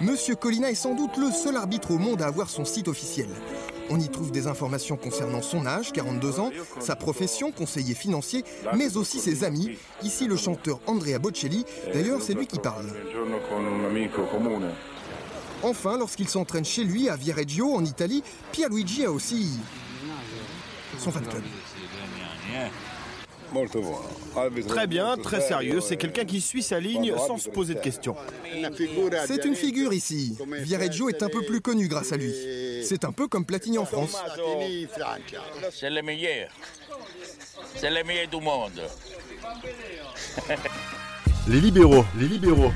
Monsieur Colina est sans doute le seul arbitre au monde à avoir son site officiel. On y trouve des informations concernant son âge, 42 ans, sa profession, conseiller financier, mais aussi ses amis. Ici, le chanteur Andrea Bocelli. D'ailleurs, c'est lui qui parle. Enfin, lorsqu'il s'entraîne chez lui, à Viareggio, en Italie, Pierluigi a aussi son fan club. Très bien, très sérieux. C'est quelqu'un qui suit sa ligne sans se poser de questions. C'est une figure ici. Viareggio est un peu plus connu grâce à lui. C'est un peu comme Platini en France. C'est le meilleur. C'est le meilleur du monde. Les libéraux, les libéraux.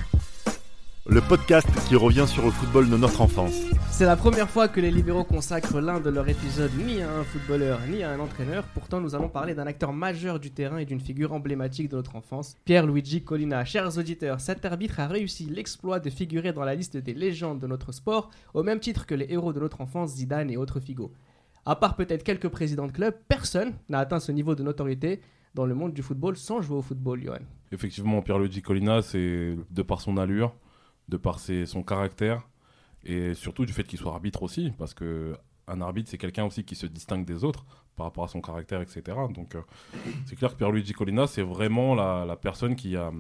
Le podcast qui revient sur le football de notre enfance. C'est la première fois que les libéraux consacrent l'un de leurs épisodes ni à un footballeur ni à un entraîneur. Pourtant, nous allons parler d'un acteur majeur du terrain et d'une figure emblématique de notre enfance, Pierre-Luigi Collina. Chers auditeurs, cet arbitre a réussi l'exploit de figurer dans la liste des légendes de notre sport, au même titre que les héros de notre enfance, Zidane et autres Figo. À part peut-être quelques présidents de clubs, personne n'a atteint ce niveau de notoriété dans le monde du football sans jouer au football, Johan. Effectivement, Pierre-Luigi Collina, c'est de par son allure, de par son caractère et surtout du fait qu'il soit arbitre aussi, parce que un arbitre c'est quelqu'un aussi qui se distingue des autres par rapport à son caractère, etc. Donc euh, c'est clair que Pierluigi Collina c'est vraiment la, la personne qui a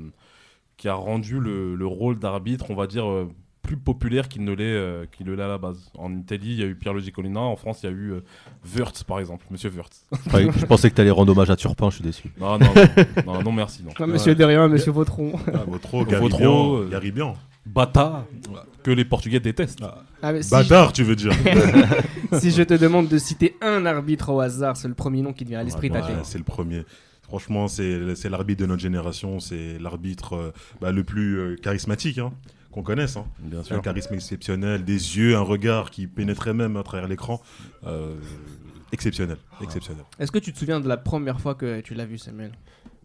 qui rendu le, le rôle d'arbitre, on va dire euh, plus populaire qu'il ne l'est euh, qu'il ne l'est à la base. En Italie, il y a eu Pierluigi Collina, en France, il y a eu euh, Wörth par exemple, Monsieur Wörth. Ouais, je pensais que t'allais rendre hommage à Turpin, je suis déçu. Non, non, non, non, non, merci, non. Monsieur Derrien, Monsieur Vautron. Ah, Garibian, euh, Garibian. Bata, que les Portugais détestent. Ah, si, Bâtard, tu veux dire si je te demande de citer un arbitre au hasard, c'est le premier nom qui te vient à l'esprit, Ouais, t'as fait. C'est le premier. Franchement, c'est c'est l'arbitre de notre génération. C'est l'arbitre euh, bah, le plus euh, charismatique hein, qu'on connaisse. hein. Bien Un sûr. charisme exceptionnel, des yeux, un regard qui pénétrait même à travers l'écran. Euh, exceptionnel, exceptionnel. Est-ce que tu te souviens de la première fois que tu l'as vu, Samuel?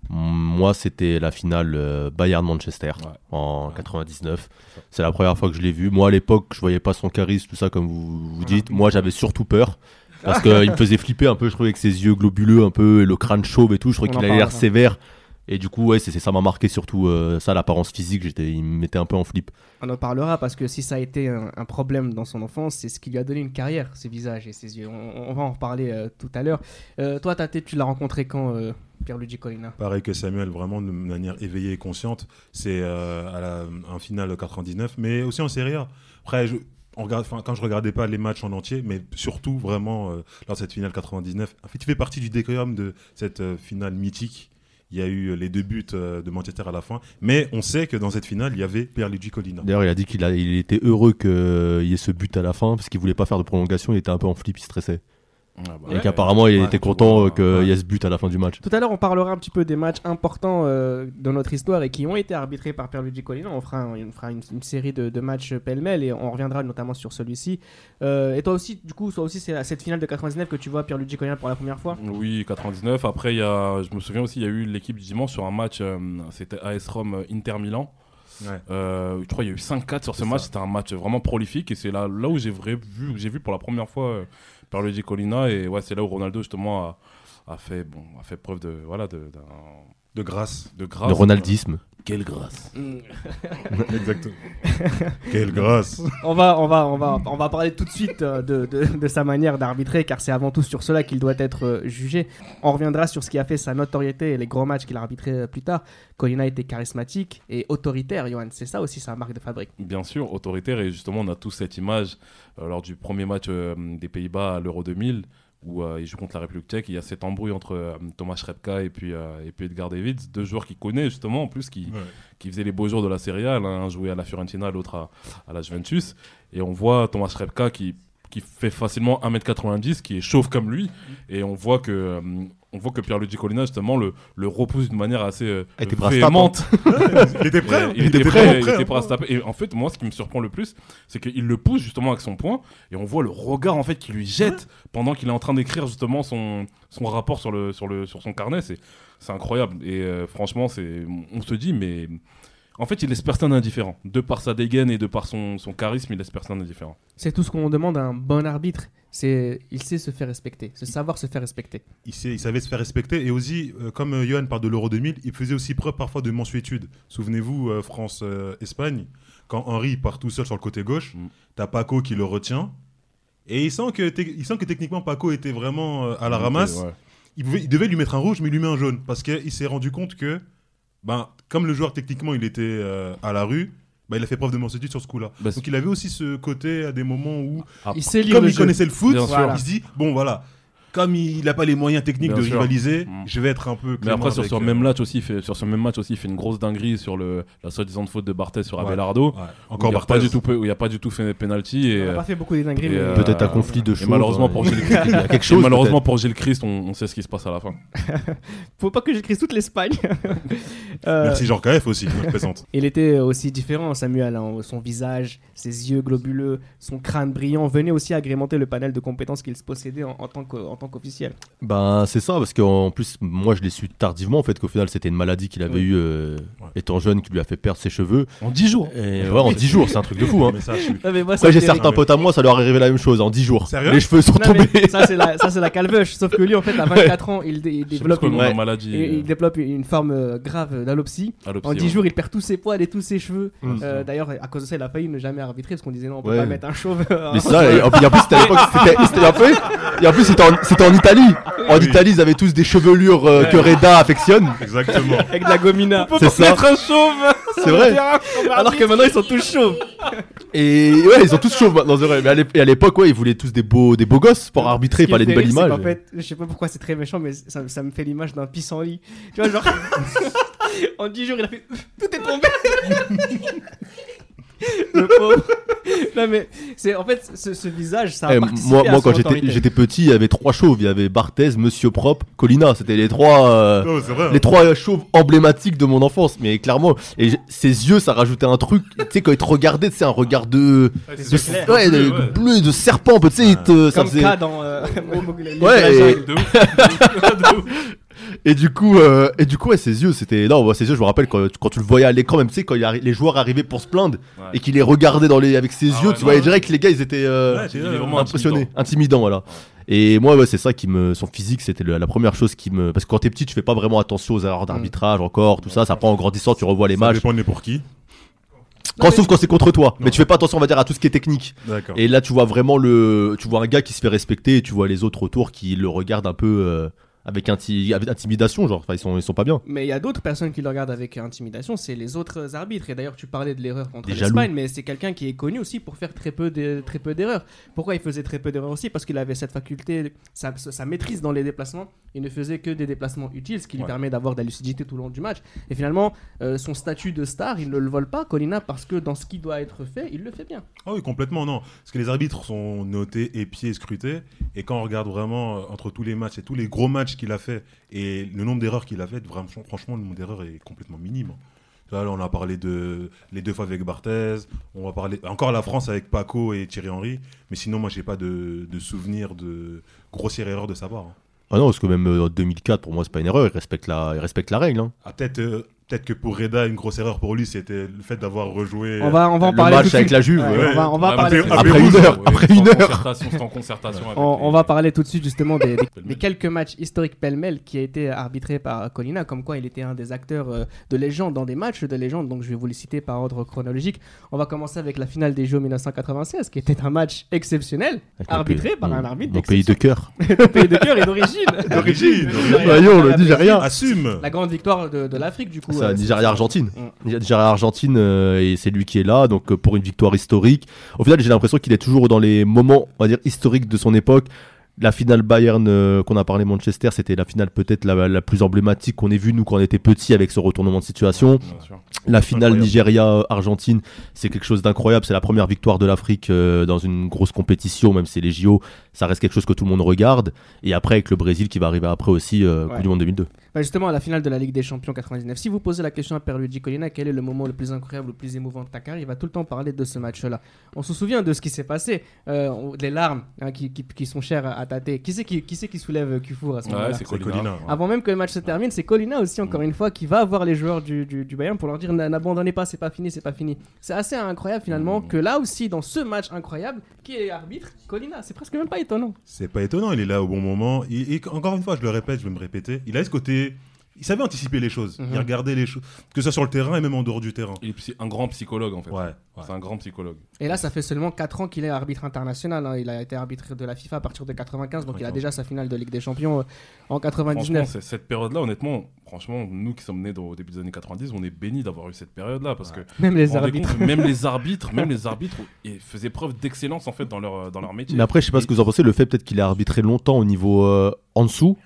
Moi, c'était la finale euh, Bayern-Manchester Ouais. en 99. C'est la première fois que je l'ai vu. Moi, à l'époque, je voyais pas son charisme, tout ça, comme vous, vous dites. Moi, j'avais surtout peur. Parce qu'il me faisait flipper un peu, je trouvais, avec ses yeux globuleux, un peu, et le crâne chauve et tout. Je trouvais qu'il avait l'air sévère. Et du coup, ouais, c'est ça m'a marqué surtout euh, ça, l'apparence physique. J'étais, il me mettait un peu en flip. On en parlera parce que si ça a été un, un problème dans son enfance, c'est ce qui lui a donné une carrière, ses visages et ses yeux. On, on va en reparler euh, tout à l'heure. Euh, toi, Tate, tu l'as rencontré quand, euh, Pierluigi Collina Pareil que Samuel, vraiment de manière éveillée et consciente. C'est euh, à la, un final de 99, mais aussi en Serie A. Après, je, on regarde, quand je regardais pas les matchs en entier, mais surtout vraiment euh, lors de cette finale 99, en fait, tu fais partie du décorum de cette euh, finale mythique. Il y a eu les deux buts euh, de Manchester à la fin, mais on sait que dans cette finale, il y avait Pierluigi Collina. D'ailleurs, il a dit qu'il était heureux qu'il y ait ce but à la fin, parce qu'il voulait pas faire de prolongation. Il était un peu en flip, il stressait. Ah bah et ouais. qu'apparemment, il Ouais, était content vois, qu'il y ait ce but à la fin du match. Tout à l'heure, on parlera un petit peu des matchs importants euh, de notre histoire et qui ont été arbitrés par Pierluigi Collina. On fera, un- on fera une, une série de, de matchs pêle-mêle et on reviendra notamment sur celui-ci. Euh, et toi aussi, du coup, toi aussi, c'est à cette finale de 99 que tu vois Pierluigi Collina pour la première fois? Oui, 99. Après, il y a, je me souviens aussi, il y a eu l'équipe du dimanche sur un match, euh, c'était AS Rome euh, Inter Milan. Ouais. Euh, je crois qu'il y a eu 5-4 sur ce match. C'était un match vraiment prolifique et c'est là, là où j'ai vu, j'ai vu pour la première fois euh, Pierluigi Collina. Et ouais, c'est là où Ronaldo justement a, a fait, bon, a fait preuve de, voilà, de, d'un- De grâce. de grâce. De Ronaldisme. Quelle grâce. Exactement. Quelle grâce. On va, on va, on va, on va parler tout de suite euh, de, de- de sa manière d'arbitrer, car c'est avant tout sur cela qu'il doit être euh, jugé. On reviendra sur ce qui a fait sa notoriété et les gros matchs qu'il a arbitrés euh, plus tard. Colina était charismatique et autoritaire, Johan. C'est ça aussi sa marque de fabrique. Bien sûr, autoritaire et justement on a tous cette image euh, lors du premier match euh, des Pays-Bas à l'Euro 2000 où euh, il joue contre la République tchèque. Il y a cette embrouille entre euh, Thomas Schrebka et puis, euh, et puis Edgar Davids, deux joueurs qu'il connaît justement en plus qui, Ouais. qui faisaient les beaux jours de la Serie A. L'un jouait à la Fiorentina, l'autre à, à la Juventus. Et on voit Thomas Schrebka qui, qui fait facilement 1m90, qui est chauve comme lui. Et on voit que, on voit que Pierluigi Collina justement le, le repousse d'une manière assez euh, Il était prêt à se taper, véhémente. Il était prêt. Il, était prêt, il était prêt à se taper. Et en fait, moi, ce qui me surprend le plus, c'est qu'il le pousse justement avec son poing, et on voit le regard en fait qu'il lui jette pendant qu'il est en train d'écrire justement son, son rapport sur, le, sur, le, sur son carnet. C'est, incroyable. Et euh, franchement, on se dit, mais En fait, il laisse personne indifférent. De par sa dégaine et de par son, son charisme, il laisse personne indifférent. C'est tout ce qu'on demande à un bon arbitre. C'est, il sait se faire respecter, se savoir se faire respecter. Il, sait- il savait se faire respecter et aussi, euh, comme euh, Johan parle de l'Euro 2000, il faisait aussi preuve parfois de mensuétude. Souvenez-vous, euh, France-Espagne, quand Henri part tout seul sur le côté gauche, Mm. t'as Paco qui le retient. Et il sent que, il sent que techniquement Paco était vraiment euh, à la ramasse. Ouais. Il, pouvait- il devait lui mettre un rouge, mais il lui met un jaune. Parce qu'il s'est rendu compte que, ben, comme le joueur techniquement il était euh, à la rue, ben, il a fait preuve de mensuétude sur ce coup-là. Bah, Donc il avait aussi ce côté à des moments où, Il sait lire comme le il jeu. connaissait le foot, il se dit bon voilà, comme il n'a pas les moyens techniques Bien de sûr. rivaliser, Mm. je vais être un peu. Mais après, sur ce euh, même match aussi, il fait, sur ce même match aussi, il fait une grosse dinguerie sur le, la soi-disant faute de Barthez sur Ouais. Abelardo. ouais, encore où il n'y a, pas Barthez. du tout, où il y a pas du tout fait penalty. Et, On n'a pas fait beaucoup des dingueries, euh, Peut-être un conflit de choses. malheureusement ouais. pour Gilles Il y a quelque et chose. malheureusement pour Gilles Christ, on, on sait ce qui se passe à la fin. faut pas que j'écris toute l'Espagne. Euh, Merci Jean KF aussi qui nous présente. Il était aussi différent, Samuel. hein. Son visage, ses yeux globuleux, son crâne brillant venaient aussi agrémenter le panel de compétences qu'il possédait en, en tant en tant qu'officiel. Ben c'est ça parce qu'en plus moi je l'ai su tardivement en fait qu'au final c'était une maladie qu'il avait Oui. eu euh, Ouais. étant jeune qui lui a fait perdre ses cheveux. En 10 jours. Et ouais, en 10 jours c'est un truc de fou hein. Mais ça, je suis- Non, mais moi, ça Après j'ai certains potes à moi ça leur est arrivé la même chose en 10 jours. Sérieux Les cheveux sont Non, tombés. ça c'est la, ça, c'est la calveuche. Sauf que lui, en fait, à 24 ans, il, développe, une, Ouais. maladie. et- euh, développe une forme euh, grave d'alopsie. alopsie, En 10 ouais. jours, il perd tous ses poils et tous ses cheveux. Mm. Euh, D'ailleurs, à cause de ça, il a failli ne jamais arbitrer parce qu'on disait non, on peut pas mettre un chauve. Mais ça, et en, plus c'était à l'époque, c'était- c'était un peu- et en plus c'était en, c'était en Italie. En Oui. Italie ils avaient tous des chevelures euh, que Reda affectionne. Exactement. avec de la gomina. C'est ça. Mettre un chauve C'est vrai. Alors que maintenant, ils sont tous chauves. Et ouais ils sont tous chauves maintenant c'est vrai. Mais à l'ép- et à l'époque ouais ils voulaient tous des beaux des beaux gosses pour arbitrer, il fallait une fait belle rire, c'est image. qu'en fait, je sais pas pourquoi c'est très méchant, mais ça, ça me fait l'image d'un pissenlit. Tu vois, genre. en 10 jours, il a fait. Tout est tombé Le pauvre. Non, mais c'est en fait, ce, ce visage, ça a Eh, participé moi, à moi son quand j'étais autorité. j'étais petit, il y avait trois chauves. Il y avait Barthez, Monsieur Propre, Colina. C'était les trois, euh, Non, c'est vrai. hein. les trois chauves emblématiques de mon enfance. Mais clairement, et j- ses yeux, ça rajoutait un truc. tu sais, quand il te regardait, c'est un regard de, c'est de, clair. ouais, de- Ouais. bleu, de serpent. un peu, Tu sais, il te- ça Comme faisait- K dans. euh, Ouais, et- De ouf, de ouf. Et du coup, euh, et du coup, ouais, ses yeux, c'était. Non, moi, ses yeux, je me rappelle quand, quand tu le voyais à l'écran, même tu sais, quand il arri- les joueurs arrivaient pour se plaindre Ouais. et qu'il les regardait dans les avec ses Ah yeux, ouais, tu voyais direct que les gars, ils étaient euh, impressionnés, intimidant. intimidants, voilà. Et moi, ouais, c'est ça qui me. Son physique, c'était le- la première chose qui me. Parce que quand t'es petit, tu fais pas vraiment attention aux erreurs d'arbitrage encore, tout ça. Ça prend en grandissant, tu revois les Ça matchs. dépend de pour qui. Quand, sauf quand c'est contre toi. Non. Mais tu fais pas attention, on va dire, à tout ce qui est technique. D'accord. Et là, tu vois vraiment le. Tu vois un gars qui se fait respecter et tu vois les autres autour qui le regardent un peu euh, avec, inti- avec intimidation, genre. Enfin, ils sont, ils sont pas bien. Mais il y a d'autres personnes qui le regardent avec intimidation, c'est les autres arbitres. Et d'ailleurs, tu parlais de l'erreur contre l'Espagne, mais c'est quelqu'un qui est connu aussi pour faire très peu de- très peu d'erreurs. Pourquoi il faisait très peu d'erreurs aussi? Parce qu'il avait cette faculté, sa, sa maîtrise dans les déplacements. Il ne faisait que des déplacements utiles, ce qui lui Ouais. permet d'avoir de la lucidité tout au long du match. Et finalement, euh, son statut de star, il ne le vole pas, Colina, parce que dans ce qui doit être fait, il le fait bien. Ah oui, complètement, non. Parce que les arbitres sont notés, épiés, scrutés. Et quand on regarde vraiment euh, entre tous les matchs et tous les gros matchs qu'il a fait et le nombre d'erreurs qu'il a fait, vraiment, franchement, le nombre d'erreurs est complètement minime. Là, on a parlé de les deux fois avec Barthez. On va parler encore la France avec Paco et Thierry Henry. Mais sinon, moi, j'ai pas de, de souvenir de grossière erreur de sa part. hein. Ah non, parce que même euh, en 2004, pour moi, c'est pas une erreur. Il respecte la, il respecte la règle. hein. Ah, peut-être euh, peut-être que pour Reda, une grosse erreur pour lui, c'était le fait d'avoir rejoué. On va, on va en le parler. match tout avec la Juve, Ouais, ouais. On va, on va Ouais, parler. mais tout de après une heure, ouais, après une heure. concertation, C'est en concertation avec On, les- on va parler tout de suite justement des, des- Pêle-mêle. des quelques matchs historiques pêle-mêle qui a été arbitré par Colina, comme quoi il était un des acteurs euh, de légende dans des matchs de légende, donc je vais vous les citer par ordre chronologique. On va commencer avec la finale des Jeux 1996, qui était un match exceptionnel, Avec arbitré par un arbitre Mon pays de cœur. de pays de cœur et d'origine. D'origine. Voyons, le Nigeria. Assume La grande victoire de, de l'Afrique du coup. C'est euh, à Nigeria-Argentine. Mm. Nigeria-Argentine, euh, et c'est lui qui est là, donc euh, pour une victoire historique. Au final, j'ai l'impression qu'il est toujours dans les moments, on va dire, historiques de son époque. La finale Bayern euh, qu'on a parlé Manchester, c'était la finale peut-être la, la plus emblématique qu'on ait vue nous quand on était petits avec ce retournement de situation. La finale. Nigeria-Argentine, c'est quelque chose d'incroyable. C'est la première victoire de l'Afrique euh, dans une grosse compétition, même si c'est les JO, ça reste quelque chose que tout le monde regarde. Et après, avec le Brésil qui va arriver après aussi, euh, Ouais. Coupe du Monde 2002. Bah, justement, à la finale de la Ligue des Champions 99, si vous posez la question à Pierluigi Colina, quel est le moment le plus incroyable, le plus émouvant de ta carrière, il va tout le temps parler de ce match-là. On se souvient de ce qui s'est passé, euh, les larmes hein, qui, qui- qui sont chères à, tâter. Qui c'est qui, qui, c'est qui soulève Kufour à ce Ouais, moment-là c'est C'est Colina. Colina. Ouais. Avant même que le match se termine, c'est Colina aussi, encore une fois, qui va voir les joueurs du, du, du Bayern pour leur dire n'a- n'abandonnez pas, c'est pas fini, c'est pas fini. C'est assez incroyable finalement que là aussi, dans ce match incroyable, qui est arbitre Colina. C'est presque même pas étonnant. C'est pas étonnant, il est là au bon moment. Et, et encore une fois, je le répète, je vais me répéter, il a ce côté. Il savait anticiper les choses. Mhm. Il regardait les choses, que ce soit sur le terrain et même en dehors du terrain. Il est un grand psychologue en fait. Ouais. ouais. C'est un grand psychologue. Et là, ça fait seulement 4 ans qu'il est arbitre international. hein. Il a été arbitre de la FIFA à partir de 95, donc il a 95. déjà sa finale de Ligue des Champions euh, en Franchement, 99. c'est- cette période-là, honnêtement, franchement, nous qui sommes nés au début des années 90, on est bénis d'avoir eu cette période-là parce que Même les arbitres. compte, même les arbitres, même les arbitres, ils faisaient preuve d'excellence en fait dans leur dans leur métier. Mais après, je sais pas ce que vous en pensez, le fait peut-être qu'il a arbitré longtemps au niveau euh, en dessous,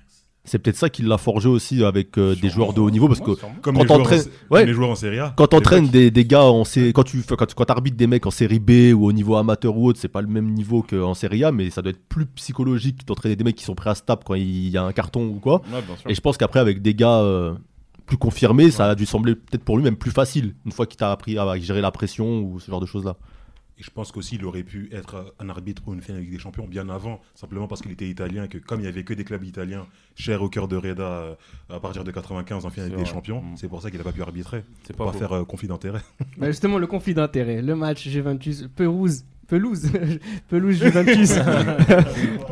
c'est peut-être ça qui l'a forgé aussi avec euh, des joueurs de haut niveau parce que. Comme Quand les, joueurs en, t'entraînes- sé- ouais. comme les joueurs en Serie A. quand t'entraînes des, des gars en sé- quand tu fais- quand, quand t'arbitres des mecs en série B ou au niveau amateur ou autre, c'est pas le même niveau qu'en série A, mais ça doit être plus psychologique d'entraîner des mecs qui sont prêts à se taper quand il y a un carton ou quoi. Ouais. Et je pense qu'après, avec des gars euh, plus confirmés, ça a dû sembler peut-être pour lui même plus facile, une fois qu'il t'a appris à gérer la pression ou ce genre de choses-là. Et je pense qu'aussi, il aurait pu être un arbitre pour une finale des champions bien avant, simplement parce qu'il était italien et que comme il n'y avait que des clubs italiens chers au cœur de Reda euh, à partir de 95 en finale des vrai. champions, Mm. c'est pour ça qu'il n'a pas pu arbitrer. C'est Pas pas faire euh, conflit d'intérêt. Bah, justement, le conflit d'intérêts. Le match Juventus, Perouse. Pelouse, pelouse Juventus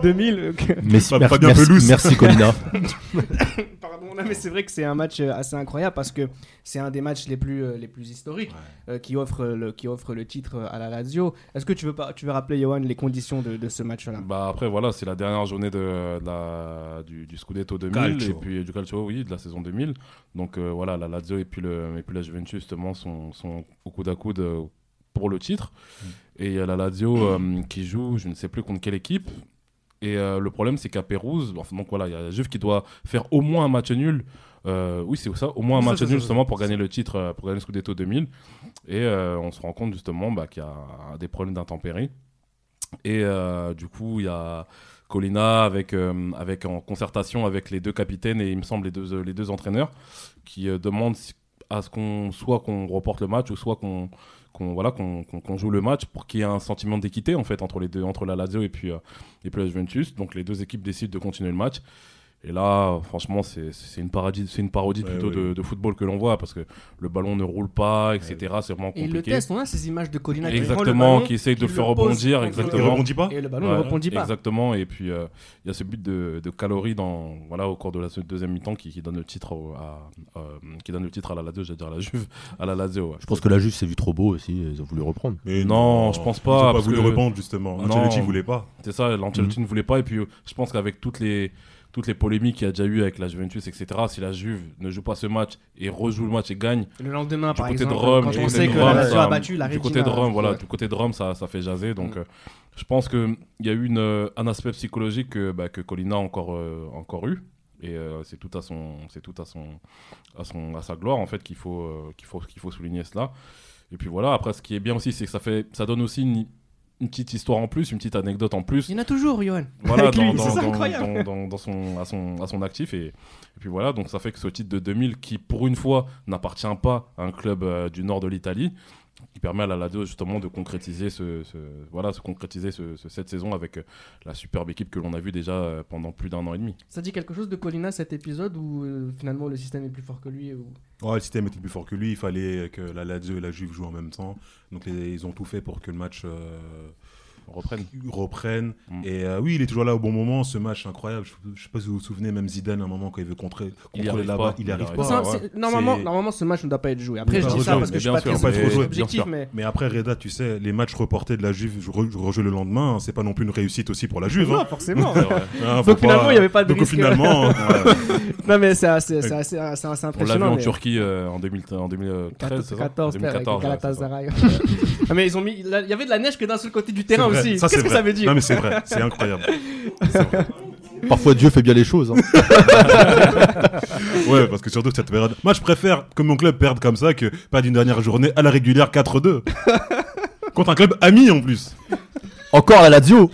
2000. ok. Merci, Pas- merci, pas bien merci, pelouse. merci, Colina. Pardon, non, mais c'est vrai que c'est un match euh, assez incroyable parce que c'est un des matchs les plus, euh, les plus historiques euh, qui, offre le, qui offre le titre à la Lazio. Est-ce que tu veux, pas, tu veux rappeler, Johan, les conditions de, de ce match-là? Bah après voilà, c'est la dernière journée de, de la, du, du Scudetto 2000 Calcio. et puis du Calcio, oui, de la saison 2000. Donc euh, voilà, la Lazio et puis, le, et puis la Juventus justement sont, sont au coude à coude pour le titre. Et il y a la Lazio euh, qui joue, je ne sais plus contre quelle équipe. Et euh, le problème, c'est qu'à Pérouse, donc voilà, il y a la Juve qui doit faire au moins un match nul. Euh, oui, c'est ça, au moins un match nul justement pour gagner le titre, pour gagner le Scudetto 2000. Et euh, on se rend compte justement bah, qu'il y a des problèmes d'intempéries. Et euh, du coup, il y a Colina avec, avec, en concertation avec les deux capitaines et il me semble les deux, les deux entraîneurs qui demandent à ce qu'on soit qu'on reporte le match ou soit qu'on qu'on voilà qu'on qu'on joue le match pour qu'il y ait un sentiment d'équité en fait entre les deux entre la Lazio et puis euh, et puis la Juventus. Donc les deux équipes décident de continuer le match et là franchement c'est une parodie c'est une parodie Ouais, plutôt ouais. De, de football que l'on voit parce que le ballon ne roule pas etc c'est vraiment Et il le compliqué test, on a ces images de Colina qui exactement ballon, qui essaye de le faire rebondir contre- Il exactement rebondit pas Et le ballon Ouais, ne rebondit pas. Exactement, et puis euh, il y a ce but de, de calories dans, voilà, au cours de la deuxième mi-temps qui, qui donne le titre au- à, euh, qui donne le titre à la Lazio, j'allais dire à la Juve, à la Lazio. ouais. Je pense que la Juve s'est vu trop beau aussi, et ils ont voulu reprendre. Mais Non, je pense pas, Ils ont pas voulu que- répondre justement. Non. Ancelotti voulait pas. C'est ça, l'Ancelotti ne voulait pas, et puis euh, je pense qu'avec toutes les, toutes les polémiques qu'il y a déjà eu avec la Juventus, etc., si la Juve ne joue pas ce match et rejoue le match et gagne, Le lendemain, du par côté exemple, de Rome, quand du on côté sait de que Rome, la a battu la du Regina. côté de Rome, voilà, Ouais. du côté de Rome, ça, ça fait jaser. Donc, Mm. euh, je pense que il y a eu une, un aspect psychologique que, bah, que Colina a encore, euh, encore eu. Et euh, c'est tout à son, c'est tout à son, à son, à sa gloire en fait qu'il faut, qu'il faut, qu'il faut souligner cela. Et puis voilà. Après, ce qui est bien aussi, c'est que ça fait, ça donne aussi une, une petite histoire en plus, une petite anecdote en plus Il y en a toujours, Johan. voilà, Avec dans, lui, dans- son, à, son, à son actif. Et, et puis voilà, donc ça fait que ce titre de 2000, qui pour une fois n'appartient pas à un club euh, du nord de l'Italie, qui permet à la Lazio justement de concrétiser, ce, ce- voilà, se concrétiser ce- ce- cette saison avec euh, la superbe équipe que l'on a vue déjà euh, pendant plus d'un an et demi. Ça dit quelque chose de Colina cet épisode où euh, finalement le système est plus fort que lui ou... Ouais, le système était plus fort que lui. Il fallait que la Lazio et la Juve jouent en même temps. Donc les- ils ont tout fait pour que le match euh, Reprenne. reprenne. Mm. Et euh, oui, il est toujours là au bon moment. Ce match incroyable. Je, je sais pas si vous vous souvenez, même Zidane, à un moment, quand il veut contrer, contrôler arrive là-bas, pas. il n'y arrive pas. ouais. normalement, normalement, ce match ne doit pas être joué. Après, je dis ça parce que je suis pas sûr, très joué, objectif, mais Mais après, Reda, tu sais, les matchs reportés de la Juve, je, re- je rejoue le lendemain, c'est pas non plus une réussite aussi pour la Juve. non, hein. forcément. Hein, faut Donc finalement, il y avait pas de Donc risque. finalement, non, mais c'est assez, c'est assez On l'a vu impressionnant. en Turquie euh, en, 2000 en 2013, c'est ça? 14, frère, avec 2014, ouais, c'est ça. Galatasaray. Ah, mais ils ont mis. Il y avait de la neige que d'un seul côté du terrain vrai. aussi. Ça, c'est Qu'est-ce que vrai. ça veut dire Non, mais c'est vrai, c'est incroyable. Parfois Dieu fait bien les choses. hein. Ouais, parce que surtout cette période. Moi, je préfère que mon club perde comme ça que perdre une dernière journée à la régulière 4-2. Contre un club ami en plus. Encore la Lazio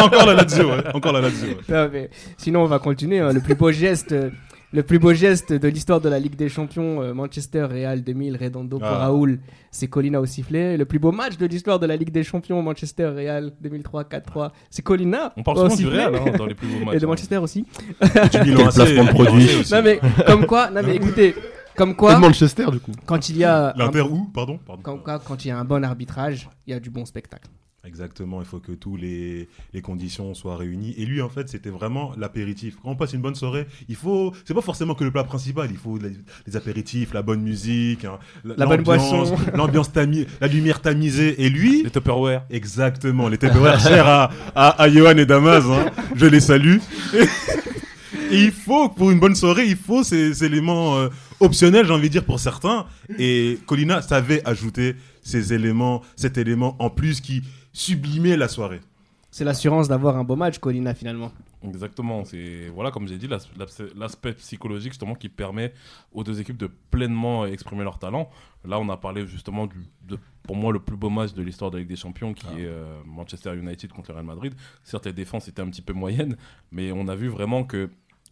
Encore la Lazio, ouais. Encore la Lazio. ouais. Non, mais sinon, on va continuer. hein. Le plus beau geste euh, Le plus beau geste de l'histoire de la Ligue des Champions, euh, Manchester Real 2000, Redondo pour Ah. Raoul, c'est Colina au sifflet. Le plus beau match de l'histoire de la Ligue des Champions, Manchester Real 2003 4-3, c'est Colina On parle souvent du sifflet. Real hein, dans les plus beaux matchs. Et de hein. Manchester aussi. Du Milan Quel AC, placement de produit. Aussi. Non mais comme quoi, non mais écoutez, comme Et quoi, de Manchester, du coup. quand il y a un, L'Inter où Pardon, pardon. comme quoi, quand il y a un bon arbitrage, il y a du bon spectacle. Exactement, il faut que tous les, les conditions soient réunies. Et lui, en fait, c'était vraiment l'apéritif. Quand on passe une bonne soirée, il faut. C'est pas forcément que le plat principal, il faut les, les apéritifs, la bonne musique, hein, La bonne boisson. l'ambiance tami- la lumière tamisée. Et lui, Les Tupperware. exactement, les Tupperware chers à, à, à Johan et Damas, hein, je les salue. Et il faut, pour une bonne soirée, il faut ces, ces éléments euh, optionnels, j'ai envie de dire, pour certains. Et Colina savait ajouter ces éléments, cet élément en plus qui sublimait la soirée. C'est l'assurance d'avoir un beau match, Colina finalement. Exactement, c'est voilà comme j'ai dit l'as- l'as- l'aspect psychologique justement qui permet aux deux équipes de pleinement exprimer leur talent. Là, on a parlé justement du de, pour moi le plus beau match de l'histoire de la Ligue des Champions qui est euh, Manchester United contre le Real Madrid. Certes, les défenses étaient un petit peu moyennes, mais on a vu vraiment que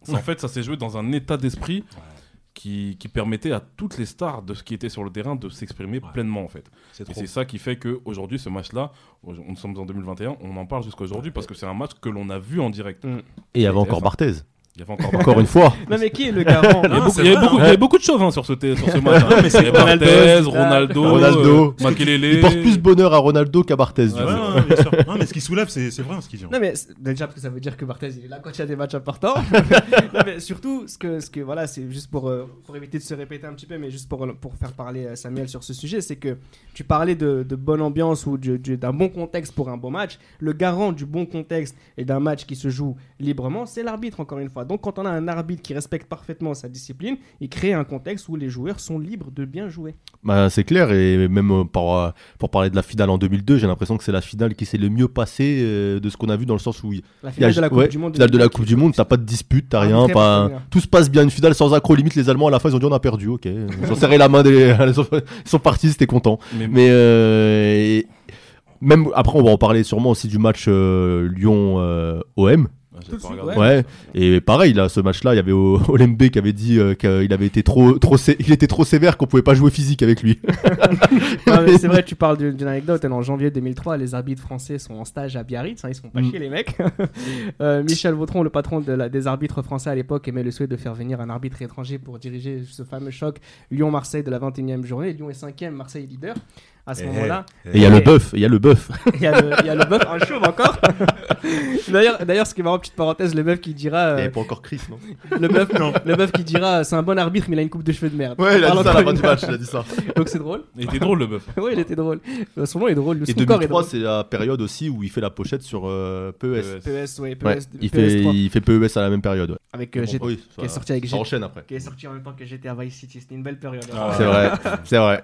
en fait ça s'est joué dans un état d'esprit qui, qui permettait à toutes les stars de ce qui était sur le terrain de s'exprimer Ouais. pleinement en fait. C'est Et c'est ça qui fait qu'aujourd'hui, ce match-là, nous sommes en 2021, on en parle jusqu'à aujourd'hui parce que c'est un match que l'on a vu en direct. Et il y avait encore Barthez. Il y avait encore, Encore une fois. Non mais qui est le garant Il y avait Non, beaucoup, c'est il y avait vrai, beaucoup- il y avait beaucoup de hein, sur ce, thé- sur ce match. hein. mais c'est Il y avait Ronaldo, Barthez. Ronaldo, Ronaldo. euh, Makelele. Il porte plus bonheur à Ronaldo qu'à Barthez. du Ouais, coup. Ouais, ouais, bien sûr. Non, mais ce qui soulève, c'est c'est vrai hein, ce qu'il dit. Non mais c'est- déjà parce que ça veut dire que Barthez il est là quand il y a des matchs importants. non mais surtout ce que ce que voilà c'est juste pour euh, pour éviter de se répéter un petit peu mais juste pour pour faire parler euh, Samuel sur ce sujet c'est que tu parlais de, de bonne ambiance ou de- d'un bon contexte pour un bon match. Le garant du bon contexte et d'un match qui se joue librement c'est l'arbitre encore une fois. Donc quand on a un arbitre qui respecte parfaitement sa discipline, il crée un contexte où les joueurs sont libres de bien jouer. Bah, c'est clair, et même euh, pour, euh, pour parler de la finale en 2002, j'ai l'impression que c'est la finale qui s'est le mieux passée euh, de ce qu'on a vu dans le sens où La il y a- finale de la Coupe ouais, du Monde. finale de la 2002, Coupe du Monde, t'as pas de dispute, t'as rien, Arbitré par pas, tout se passe bien, une finale sans accro, limite les Allemands à la fin ils ont dit on a perdu, ok, ils ont serré la main, des, ils sont- ils sont partis, c'était content. Mais, Mais euh, et même après on va en parler sûrement aussi du match euh, Lyon-OM. Ah, Tout de pas suite, regardé. Ouais, et pareil, là, ce match-là, il y avait Olembe qui avait dit euh, qu'il avait été trop, trop, sé- il était trop sévère qu'on pouvait pas jouer physique avec lui. C'est vrai, tu parles d'une anecdote. En janvier 2003, les arbitres français sont en stage à Biarritz. hein, ils se font pas Mm. chier, les mecs. Euh, Michel Vautron, le patron de la- des arbitres français à l'époque, aimait le souhait de faire venir un arbitre étranger pour diriger ce fameux choc Lyon-Marseille de la 21e journée. Lyon est 5e, Marseille leader. À ce Eh, moment-là, eh, Et il y a Ouais. le bœuf, il y a le bœuf. il y a le, il bœuf, un chauve encore. D'ailleurs, d'ailleurs, ce qui est marrant, petite parenthèse, le bœuf qui dira, euh, pas encore Chris, non le bœuf, le bœuf qui dira, c'est un bon arbitre, mais il a une coupe de cheveux de merde. Ouais, il a Parle dit ça à la fin du match, il a dit ça. Donc c'est drôle. Il était drôle le bœuf. Oui, il était drôle. Euh, Son nom est drôle. Le Et son corps est 2003, drôle. c'est la période aussi où il fait la pochette sur euh, PES. PES, ouais, PES, Ouais, il, fait, PS3. il fait PES à la même période. Ouais. Avec euh, qui est sorti avec ça G- enchaîne après. qui est sorti en même temps que j'étais à Vice City. C'était une belle période. C'est vrai, c'est vrai.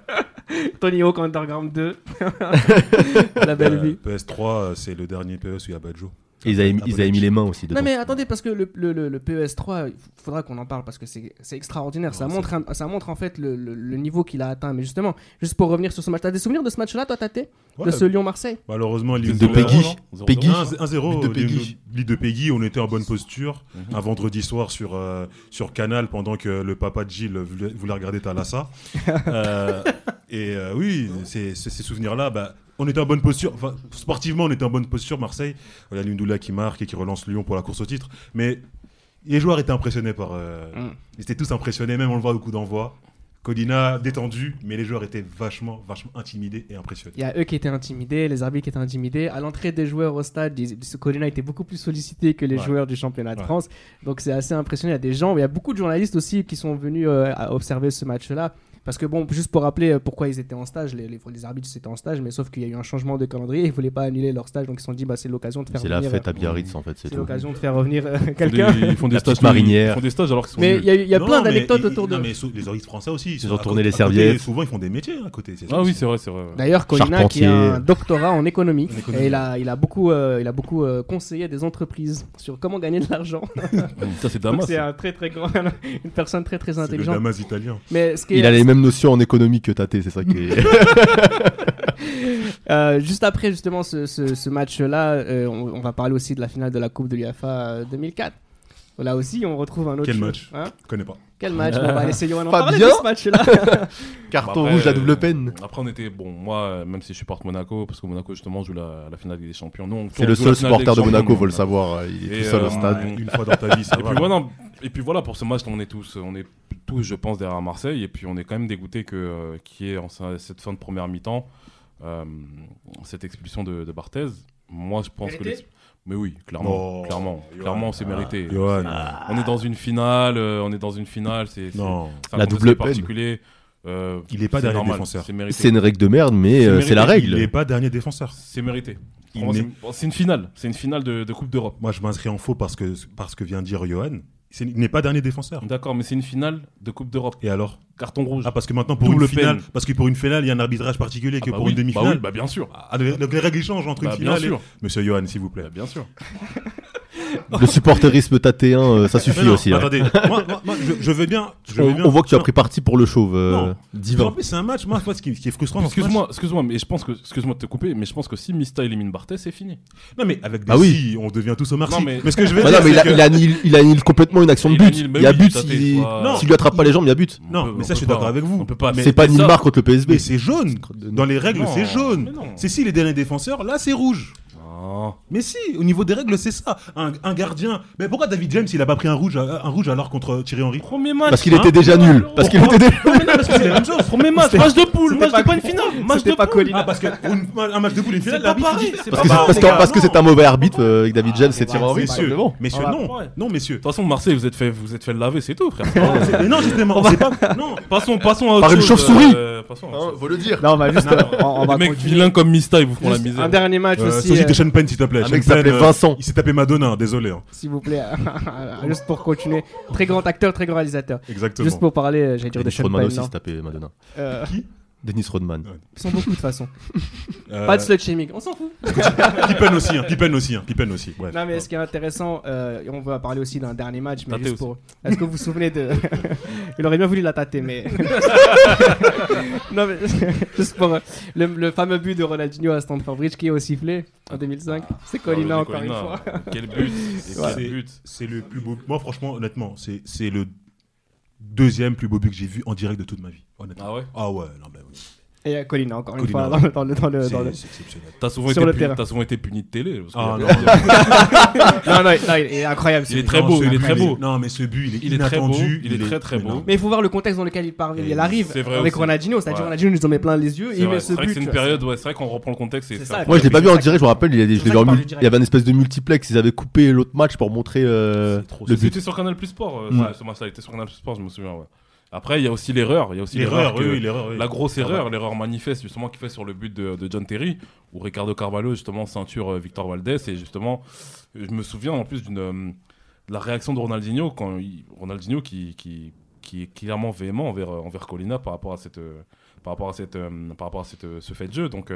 Tony Hawk Underground 2. La belle euh, vie. PS3, euh, c'est le dernier PS où il y a Badjo. Et ils avaient, mis- ils avaient mis les mains aussi dedans. Non mais attendez parce que le, le, le- le PES3, il faudra qu'on en parle parce que c'est c'est extraordinaire. ça montre un- ça montre en fait le, le- le niveau qu'il a atteint. Mais justement, juste pour revenir sur ce match, t'as des souvenirs de ce match-là, toi, Tate? Ouais, De ce Lyon-Marseille? Malheureusement, De- Lille de Peggy. Peggy. 1-0, But de Peggy. Lille de Peggy, on était en bonne posture Mhm. un vendredi soir sur, euh, sur Canal pendant que le papa de Gilles voulait, voulait regarder Thalassa. Euh, et euh, oui, c'est- ces souvenirs-là, bah, on était en bonne posture. Enfin, sportivement, on était en bonne posture. Marseille, il y a Lindoula qui marque et qui relance Lyon pour la course au titre. Mais les joueurs étaient impressionnés par. euh, Mm. Ils étaient tous impressionnés, même on le voit au coup d'envoi. Colina détendu, mais les joueurs étaient vachement, vachement intimidés et impressionnés. Il y a eux qui étaient intimidés, les arbitres qui étaient intimidés. À l'entrée des joueurs au stade, Colina était beaucoup plus sollicité que les Ouais. joueurs du championnat de Ouais. France. Donc c'est assez impressionnant. Il y a des gens, il y a beaucoup de journalistes aussi qui sont venus euh, observer ce match-là. Parce que bon, juste pour rappeler euh, pourquoi ils étaient en stage, les, les, les arbitres étaient en stage, mais sauf qu'il y a eu un changement de calendrier, ils voulaient pas annuler leur stage, donc ils se sont dit bah c'est l'occasion de faire C'est la revenir. fête à euh, Biarritz en fait, c'est l'occasion de faire revenir euh, Ils font quelqu'un. des- Ils font des stages petite marinière. Ils font des stages alors qu'ils sont Mais il y a, eu- il y a Non, plein d'anecdotes autour de. Non, mais les origines français aussi. Ils ont tourné les serviettes. Souvent, ils font des métiers à côté. c'est ça Ah oui, c'est vrai, c'est vrai. D'ailleurs, Colina qui a un doctorat en économie, et il a, il a beaucoup, euh, il a beaucoup euh, conseillé des entreprises sur comment gagner de l'argent. Ça, c'est Damas. c'est un très très grand, une personne très très intelligente. Damas italien. Mais ce qui est, Il a les mêmes notions en économie que Tate, c'est ça qui est. Euh, juste après justement ce, ce- ce match-là, euh, on, on va parler aussi de la finale de la Coupe de l'UEFA euh, 2004. Là aussi, on retrouve un autre. Quel match Hein Je connais pas. Quel match? Bon, On va laisser Johan en Pas parler bien. de ce match-là. Carton Après, rouge, euh, double peine. Après, on était, bon, moi, euh, même si je supporte Monaco, parce que Monaco, justement, joue la, la finale des champions. Nous, on- C'est le seul supporter de Monaco, faut le savoir. Il est Et, tout seul euh, au stade. Une fois dans ta vie, ça Et va. puis, voilà, et puis voilà, pour ce match, on est tous, on est tous, je pense, derrière Marseille. Et puis, on est quand même dégoûté que euh, qu'il y ait en cette fin de première mi-temps euh, cette expulsion de, de Barthez. Moi, je pense que. Mérité Mais oui, clairement, Oh, clairement, Johan. clairement, c'est mérité. Johan. On est dans une finale, euh, on est dans une finale, c'est La double particulier. euh, Il est pas normal, défenseur. C'est une règle de merde, mais C'est euh, la Il règle. n'est pas dernier défenseur. C'est mérité. Il n'est- c'est- une finale, c'est une finale de, de Coupe d'Europe. Moi, je m'inscris en faux parce que, parce que vient de dire Johan. C'est- Il n'est pas dernier défenseur. D'accord, mais c'est une finale de Coupe d'Europe. Et alors? Carton rouge. Ah, parce que maintenant, pour Double une finale, peine. parce que pour une finale, il y a un arbitrage particulier Ah que bah pour oui, une bah demi-finale. oui, bah bien sûr. Ah, donc les règles changent entre Bah, une bien finale. et- sûr. Monsieur Johan, s'il vous plaît. Bah, bien sûr. Le supporterisme tatéen, euh, ça suffit non, aussi. hein. Attendez, moi, moi- moi, je, je veux bien. Je veux On, bien- on voit que tu as pris parti pour le chauve, euh. En plus, c'est un match. Moi, ce qui, est frustrant. Excuse-moi, excuse-moi, mais je pense que, excuse-moi de te couper, mais je pense que si Mista élimine Barthez, c'est fini. Non, mais avec des Ah oui. si, on devient tous au Marcy. Non, mais... mais- ce que je veux Bah dire, non, mais il, a, que- il, annule, il annule complètement une action de but. il y a but s'il s'il lui attrape pas les jambes, il y a but. On Non, peut- mais ça, je suis d'accord avec vous. On peut pas. Mais- C'est pas marque contre le PSB. Mais c'est jaune. Dans les règles, c'est jaune. C'est si les derniers défenseurs, là, c'est rouge. Ah. Mais si, au niveau des règles, c'est ça. Un, un gardien. Mais pourquoi David James, il a pas pris un rouge, un rouge alors contre Thierry Henry? Premier match. Parce qu'il Hein était déjà nul. Parce qu'il était déjà Non, non, parce que c'est la même chose. Premier match, match de poule, match pas- de pas une finale, match de pas poule. Ah, parce que une- un match de poule, une finale, l'arbitre, Parce que, non. c'est un mauvais arbitre euh, avec David James et Thierry Henry. Messieurs, On va- non. Non, messieurs. De toute façon, Marseille, vous êtes fait, vous êtes fait laver, c'est tout, frère. Mais non, justement, c'est pas. Non. passons, passons à autre Par une chauve-souris. euh, chose. faut le dire. Là, on va juste. euh, continuer. vilains comme Mista, ils vous font la misère. un dernier match Euh, aussi. S'il te plaît. Un mec s'appelait euh, Vincent. Il s'est tapé Madonna, désolé. hein. S'il vous plaît, juste pour continuer. Très grand acteur, très grand réalisateur. Exactement. Juste pour parler, euh, j'allais dire de Sean Rodman Penn. aussi non s'est tapé Madonna. Euh, Dennis Rodman. Ils sont beaucoup de toute façon. Euh, Pas de slut shaming, on s'en fout. Pippen aussi, hein, Pippen aussi, hein, Pippen aussi. Bref. Non, mais ce qui est intéressant, euh, et on va parler aussi d'un dernier match, mais juste aussi. pour. Est-ce que vous vous souvenez de. Il aurait bien voulu la tâter, mais. non, mais juste pour. euh, Le, le fameux but de Ronaldinho à Stamford Bridge qui est au sifflet en 2005. C'est Colina Ah, encore une fois. Quel but. Quel but. C'est le plus beau. Moi, franchement, honnêtement, c'est c'est le deuxième plus beau but que j'ai vu en direct de toute ma vie. Honnêtement. Ah ouais? Ah ouais, non, mais oui. Et euh, Colina encore une Colina. fois dans le. Dans le, dans le, dans le- C'est c'est exceptionnel. T'as souvent, été puni- terrain. t'as souvent été puni de télé. parce que- Ah non, Non, non, non, il est incroyable. Il est très but. beau, Non, il est très but, beau. Non, mais ce but, il est Il est très beau, il est très, très beau. Mais il faut voir le contexte dans lequel il, part, il arrive c'est vrai avec aussi. Ronaldinho. C'est-à-dire Ouais. Ronaldinho nous en met plein les yeux. C'est Il vrai, met ce but. c'est une période, ouais, c'est vrai qu'on reprend le contexte. Moi, je l'ai pas vu en direct, je me rappelle, il y avait un espèce de multiplex, ils avaient coupé l'autre match pour montrer euh, le but. C'était sur Canal Plus Sport, Ouais. ce- match-là. Était sur Canal Plus Sport, je me souviens. ouais. Après, il y a aussi l'erreur. Il y a aussi L'erreur, que- oui, oui, l'erreur. oui. La grosse erreur, ouais. l'erreur manifeste justement qui fait sur le but de, de John Terry, où Ricardo Carvalho justement ceinture euh, Victor Valdés et justement, je me souviens en plus d'une euh, de la réaction de Ronaldinho quand il- Ronaldinho qui, qui qui est clairement véhément envers euh, envers Colina par rapport à cette par rapport à cette par rapport à cette, ce fait de jeu donc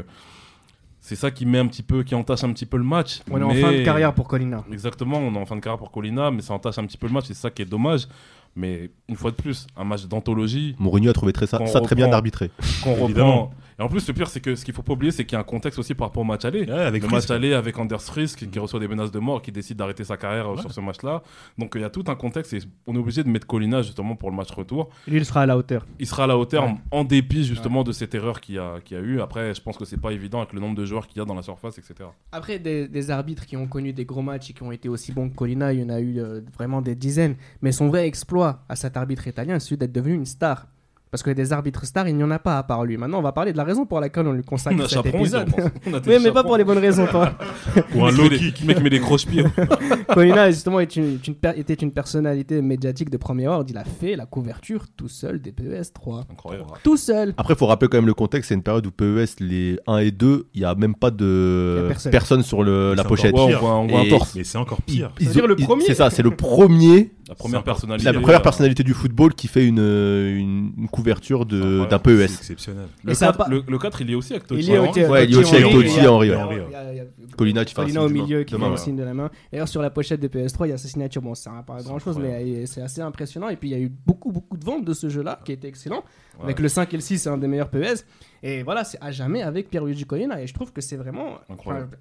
c'est ça qui met un petit peu qui entache un petit peu le match. On est en fin de carrière pour Colina. Exactement, on est en fin de carrière pour Colina, mais ça entache un petit peu le match, c'est ça qui est dommage. Mais une fois de plus, un match d'anthologie Mourinho a trouvé très ça, très bien arbitré. qu'on reprend. Et en plus, le pire, c'est que ce qu'il faut pas oublier, c'est qu'il y a un contexte aussi par rapport au match aller. Ouais, avec le Frisk. match aller avec Anders Frisk qui reçoit des menaces de mort, qui décide d'arrêter sa carrière euh, Ouais. sur ce match-là. Donc il y a tout un contexte et on est obligé de mettre Colina justement pour le match retour. Lui, il sera à la hauteur. Il sera à la hauteur Ouais. en dépit justement de cette erreur qu'il y, a, qu'il y a eu. Après, je pense que c'est pas évident avec le nombre de joueurs qu'il y a dans la surface, etc. Après, des, des arbitres qui ont connu des gros matchs et qui ont été aussi bons que Colina, il y en a eu euh, vraiment des dizaines. Mais son vrai exploit à cet arbitre italien, c'est celui d'être devenu une star. Parce que des arbitres stars, il n'y en a pas à part lui. Maintenant, on va parler de la raison pour laquelle on lui On consacre a cet Chaperon, épisode. On a Oui, mais pas pour les bonnes raisons, toi. Ou un low kick. mec met des croche-pieds. Colina, justement, est une, est une per- était une personnalité médiatique de premier ordre. Il a fait la couverture tout seul des PES 3. Incroyable. Tout seul. Après, il faut rappeler quand même le contexte, c'est une période où PES, les 1 et 2, il n'y a même pas de personne. personne. sur le, la pochette. encore Ouais, on pire. voit, on voit un Et- torse. Mais c'est encore pire. ils ils-. C'est ça, c'est le premier, La première C'est personnalité. la première personnalité du football qui fait une, une, une couverture d'un C'est PES. exceptionnel. Le Et ça a 4, pas- le, le 4, il est aussi avec Totti. Il est au Ouais, il est aussi avec Totti a- Colina qui fait un Colina signe au milieu qui fait le ouais. signe de la main. D'ailleurs, sur la pochette de PS3, il y a sa signature. Bon, ça n'a pas grand chose, mais c'est assez impressionnant. Et puis, il y a eu beaucoup, beaucoup de ventes de ce jeu-là qui était excellent. Avec le 5 et le 6, c'est un des meilleurs PES. Et voilà, c'est à jamais avec Pierluigi Colina. Et je trouve que c'est vraiment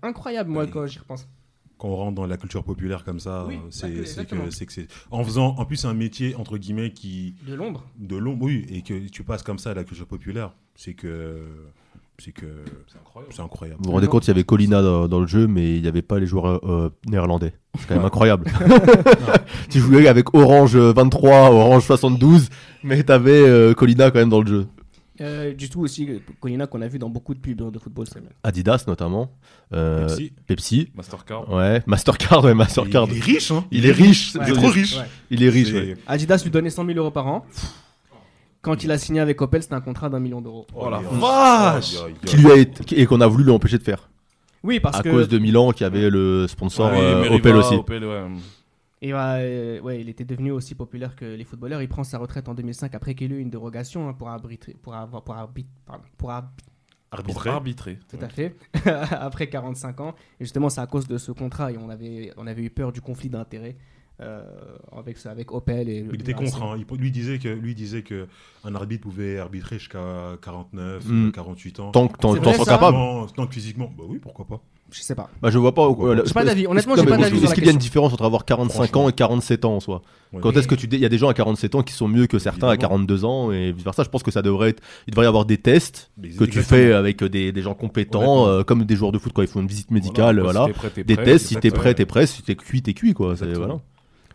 incroyable, moi, quand j'y repense. Quand on rentre dans la culture populaire comme ça, Oui, euh, c'est que c'est que c'est en faisant en plus c'est un métier entre guillemets qui De l'ombre. de long oui et que tu passes comme ça à la culture populaire, c'est que c'est que C'est incroyable. c'est incroyable. Vous vous rendez compte, il y avait Colina dans, dans le jeu, mais il n'y avait pas les joueurs euh, néerlandais. C'est quand même incroyable. tu jouais avec Orange euh, 23, Orange 72, mais t'avais euh, Colina quand même dans le jeu. Euh, du tout aussi, Colina qu'on a vu dans beaucoup de pubs de football. c'est. Adidas notamment. Euh, Pepsi. Pepsi. Mastercard. Ouais, Mastercard, ouais, Mastercard. Il est riche hein. Il est riche, Ouais, Il est ouais, trop riche. ouais. Il est riche, C'est- ouais. Adidas lui donnait 100 000 euros par an. Quand il a signé avec Opel, c'était un contrat d'un million d'euros. Oh la vache aïe, aïe, Qui lui a été, et qu'on a voulu lui empêcher de faire. Oui, parce à que cause de Milan qui avait le sponsor euh, Opel aussi. Opel, ouais. Et euh, ouais, il était devenu aussi populaire que les footballeurs. Il prend sa retraite en 2005 après qu'il ait eu une dérogation hein, pour arbitrer, pour avoir, pour arbit- pardon, pour ar- Pour Arbitré. arbitrer. tout à fait, après 45 ans. Et justement, c'est à cause de ce contrat et on avait, on avait eu peur du conflit d'intérêts avec, ça- avec Opel et. Il était contre. hein. Il- lui disait que lui disait que un arbitre pouvait arbitrer jusqu'à 49, Mm. euh, 48 ans. Tant que t'en sens ça capable. Physiquement- tant que physiquement, bah oui, pourquoi pas. Je sais pas. Bah, je vois pas. euh, J'ai pas d'avis. Honnêtement, est-ce- j'ai pas d'avis Est-ce qu'il y a une différence entre avoir 45 ans et 47 ans en soi? Ouais. Quand est-ce que tu. Il y a des gens à 47 ans qui sont mieux que certains à Évidemment. 42 ans et vice versa. Je pense que ça devrait être. Il devrait y avoir des tests Mais que tu fais avec des, des gens compétents, euh, comme des joueurs de foot quand ils font une visite médicale. Voilà. Si t'es prêt, t'es Des prêt. tests, si t'es prêt, t'es prêt. Si t'es cuit, t'es cuit, quoi. Voilà.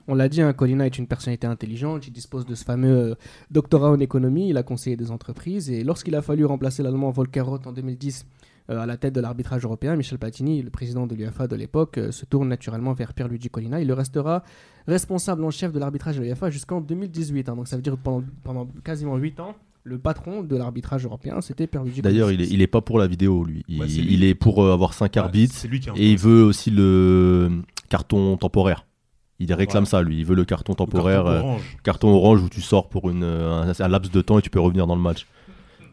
On l'a dit, hein, Colina est une personnalité intelligente. Il dispose de ce fameux euh, doctorat en économie. Il a conseillé des entreprises. Et lorsqu'il a fallu remplacer l'allemand Volker Roth en 2010 euh, à la tête de l'arbitrage européen, Michel Platini, le président de l'UEFA de l'époque, euh, se tourne naturellement vers Pierluigi Colina. Il le restera responsable en chef de l'arbitrage de l'UEFA jusqu'en 2018. hein. donc ça veut dire que pendant, pendant quasiment 8 ans, le patron de l'arbitrage européen, c'était Pierluigi D'ailleurs, il il est pas pour la vidéo, lui. Il, Ouais, c'est lui. il est pour euh, avoir 5 Ouais, arbitres C'est lui qui et il veut aussi le carton temporaire. Il réclame Ouais. ça, lui. Il veut le carton le carton temporaire, euh, orange. carton orange où tu sors pour une, euh, un, un laps de temps et tu peux revenir dans le match.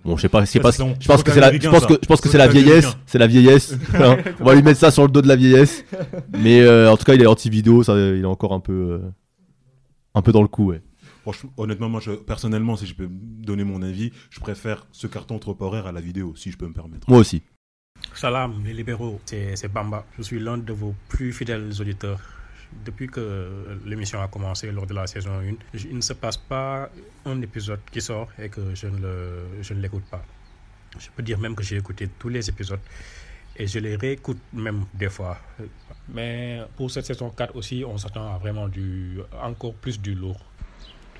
Bon, je sais pas, pas, c'est ce- son- je pense que c'est la, je pense que, je pense que Son c'est la vieillesse, c'est la vieillesse. Hein, On va lui mettre ça sur le dos de la vieillesse. Mais euh, en tout cas, il est anti-vidéo, ça, il est encore un peu, euh, un peu dans le coup, ouais. Franchement, honnêtement, moi, je, personnellement, si je peux donner mon avis, je préfère ce carton temporaire à la vidéo, si je peux me permettre. Moi aussi. Salam, les libéraux, c'est c'est Bamba. Je suis l'un de vos plus fidèles auditeurs. Depuis que l'émission a commencé lors de la saison 1, je- il ne se passe pas un épisode qui sort et que je ne le- je ne l'écoute pas. Je peux dire même que j'ai écouté tous les épisodes et je les réécoute même des fois. Mais pour cette saison 4 aussi, on s'attend à vraiment du, encore plus du lourd.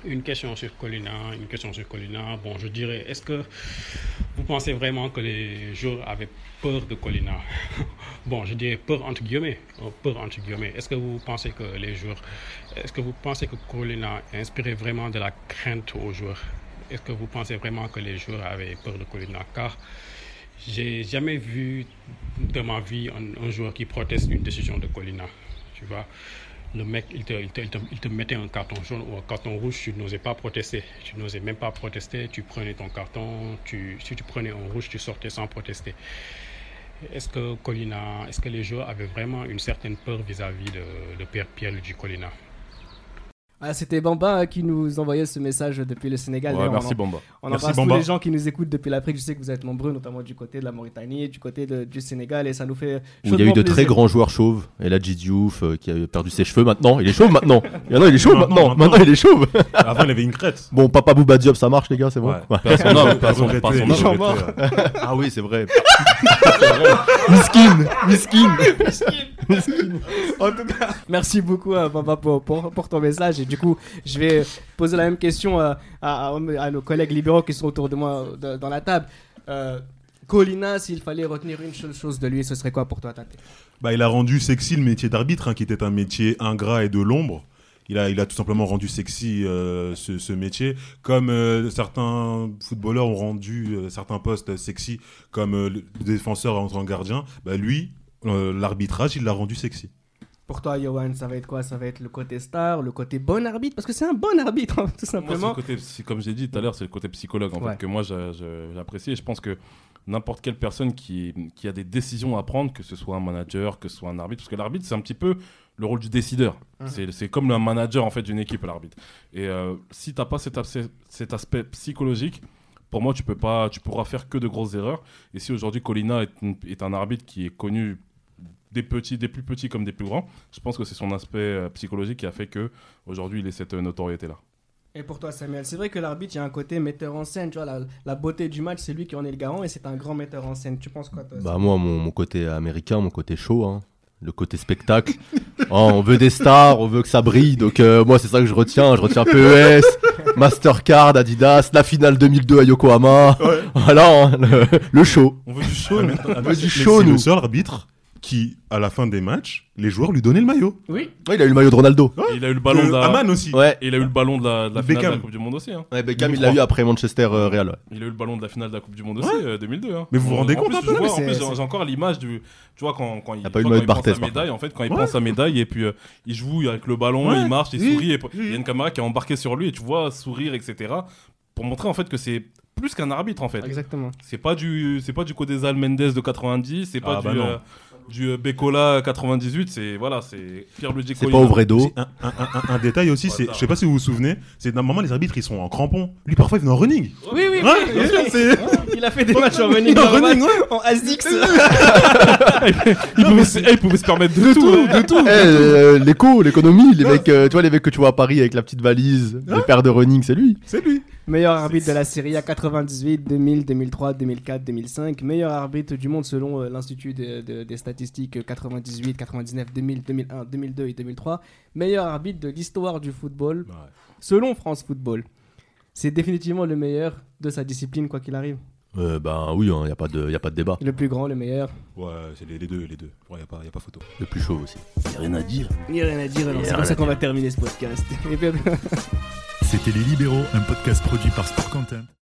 Une question sur Colina, une question sur Colina. Bon, je dirais, est-ce que vous pensez vraiment que les joueurs avaient peur de Colina? Bon, je dirais peur entre guillemets. euh, Peur entre guillemets. Est-ce que vous pensez que les joueurs, est-ce que vous pensez que Colina inspirait vraiment de la crainte aux joueurs? Est-ce que vous pensez vraiment que les joueurs avaient peur de Colina? Car j'ai jamais vu de ma vie un, un joueur qui proteste une décision de Colina. Tu vois? Le mec, il te, mettait un carton jaune ou un carton rouge, tu n'osais pas protester. Tu n'osais même pas protester, tu prenais ton carton, si tu prenais un rouge, tu sortais sans protester. Est-ce que Colina, est-ce que les joueurs avaient vraiment une certaine peur vis-à-vis de, de Pierre Pierre Luigi Colina? Ah, C'était Bamba hein, qui nous envoyait ce message depuis le Sénégal. Ouais, merci on, Bamba. on Merci, embrasse tous Bamba. les gens qui nous écoutent depuis l'Afrique. Je sais que vous êtes nombreux, notamment du côté de la Mauritanie, du côté de- du Sénégal, et ça nous fait Où il y a eu de très grands joueurs chauves. Et là, Diouf euh, qui a perdu ses cheveux maintenant. Il est chauve maintenant. Et non, il est chauve Maintenant, maintenant. maintenant. Maintenant, il est chauve. Avant, il avait une crête. Bon, Papa Bouba Diop, ça marche, les gars, c'est bon Ouais. Personne personne. Ah oui, c'est vrai. Miskin, miskin. En tout cas, merci beaucoup euh, Bamba pour, pour, pour ton message. Et du coup, je vais poser la même question euh, à, à- à nos collègues libéraux qui sont autour de moi de- dans la table. Euh, Colina, s'il fallait retenir une seule chose de lui, ce serait quoi pour toi, Tate? Bah, il a rendu sexy le métier d'arbitre, hein, qui était un métier ingrat et de l'ombre. Il a, il a tout simplement rendu sexy euh, ce, ce métier, comme euh, certains footballeurs ont rendu euh, certains postes sexy, comme euh, le défenseur entre un gardien. Bah, lui, euh, l'arbitrage, il l'a rendu sexy. Pour toi, Johan, ça va être quoi? Ça va être le côté star, le côté bon arbitre? Parce que c'est un bon arbitre, hein, tout Moi, c'est simplement. le côté, psy- comme j'ai dit tout à l'heure, c'est le côté psychologue en Ouais. fait, que moi j'a- j'a- j'apprécie. Et je pense que n'importe quelle personne qui, qui a des décisions à prendre, que ce soit un manager, que ce soit un arbitre, parce que l'arbitre c'est un petit peu le rôle du décideur. Mhm. C'est- comme le manager en fait d'une équipe, l'arbitre. Et euh, si t'as pas cet aspect, cet aspect psychologique, pour moi tu peux pas, tu pourras faire que de grosses erreurs. Et si aujourd'hui Colina est un arbitre qui est connu des petits, des plus petits comme des plus grands. Je pense que c'est son aspect euh, psychologique qui a fait que aujourd'hui il ait cette euh, notoriété là. Et pour toi, Samuel, c'est vrai que l'arbitre, il y a un côté metteur en scène. Tu vois, la, la beauté du match, c'est lui qui en est le garant et c'est un grand metteur en scène. Tu penses quoi, toi Bah moi, mon, mon côté américain, mon côté chaud, hein. le côté spectacle. Oh, on veut des stars, on veut que ça brille. Donc euh, moi, c'est ça que je retiens. Je retiens PES, Mastercard, Adidas, la finale 2002 à Yokohama. Voilà, hein, le, le show. On veut du show. Mais- On ah, veut mais du c'est show, le nous. seul arbitre qui, à la fin des matchs, les joueurs lui donnaient le maillot. Oui, Ouais, il a eu le maillot de Ronaldo. Il a eu le ballon de Euh, la... Aman aussi. Ouais. et il a eu le ballon de la, de la finale de Beckham. la Coupe du Monde aussi. hein. Ouais, Beckham, il l'a eu après Manchester euh, Real. ouais. Il a eu le ballon de la finale de la Coupe du Monde aussi, euh, 2002. hein. Mais vous vous En- rendez en compte plus, un peu vois- En C'est- plus, j'ai encore l'image du. Tu vois, quand, quand il, a tu pas eu le maillot il de Barthez, médaille, en fait, quand il Ouais. prend sa médaille et puis euh, il joue avec le ballon, Ouais. il marche, il Oui. sourit. Et il y a une caméra qui a embarqué sur lui et tu vois sourire, etc. Pour montrer en fait que c'est plus qu'un arbitre en fait. exactement. C'est pas du, c'est pas du Codesal Mendes de 90, c'est pas Ah, bah du, euh, du euh, Becola 98. C'est voilà, c'est Pierre-Luigi C'est pas au vrai dos. Un, un- un- un détail aussi, c'est, je sais pas si vous vous souvenez, c'est normalement les arbitres ils sont en crampons. Lui parfois il venait en running. Oui, oui, Ouais, oui, sûr, c'est- Il a fait des matchs en running, En running, ouais. en ASICS. il, pouvait, se- eh, il pouvait se permettre de, tout. hein. de tout. l'éco, l'économie, les mecs, euh, tu vois les mecs que tu vois à Paris avec la petite valise, les paires de running, c'est lui. C'est lui. Meilleur arbitre de la série à 98, 2000, 2003, 2004, 2005. Meilleur arbitre du monde selon euh, l'Institut de- de- des statistiques euh, 98, 99, 2000, 2001, 2002 et 2003. Meilleur arbitre de l'histoire du football selon France Football. C'est définitivement le meilleur de sa discipline, quoi qu'il arrive. Euh, ben oui, il n'y a, pas de- y a pas de débat. Le plus grand, le meilleur. Ouais, c'est les, les deux, les deux. Ouais, y a pas, y a pas photo. Le plus chaud aussi. Y a rien à dire. Il n'y a rien à dire, alors Il c'est comme ça qu'on va terminer ce podcast. Et puis- C'était Les Libéraux, un podcast produit par Sport Content.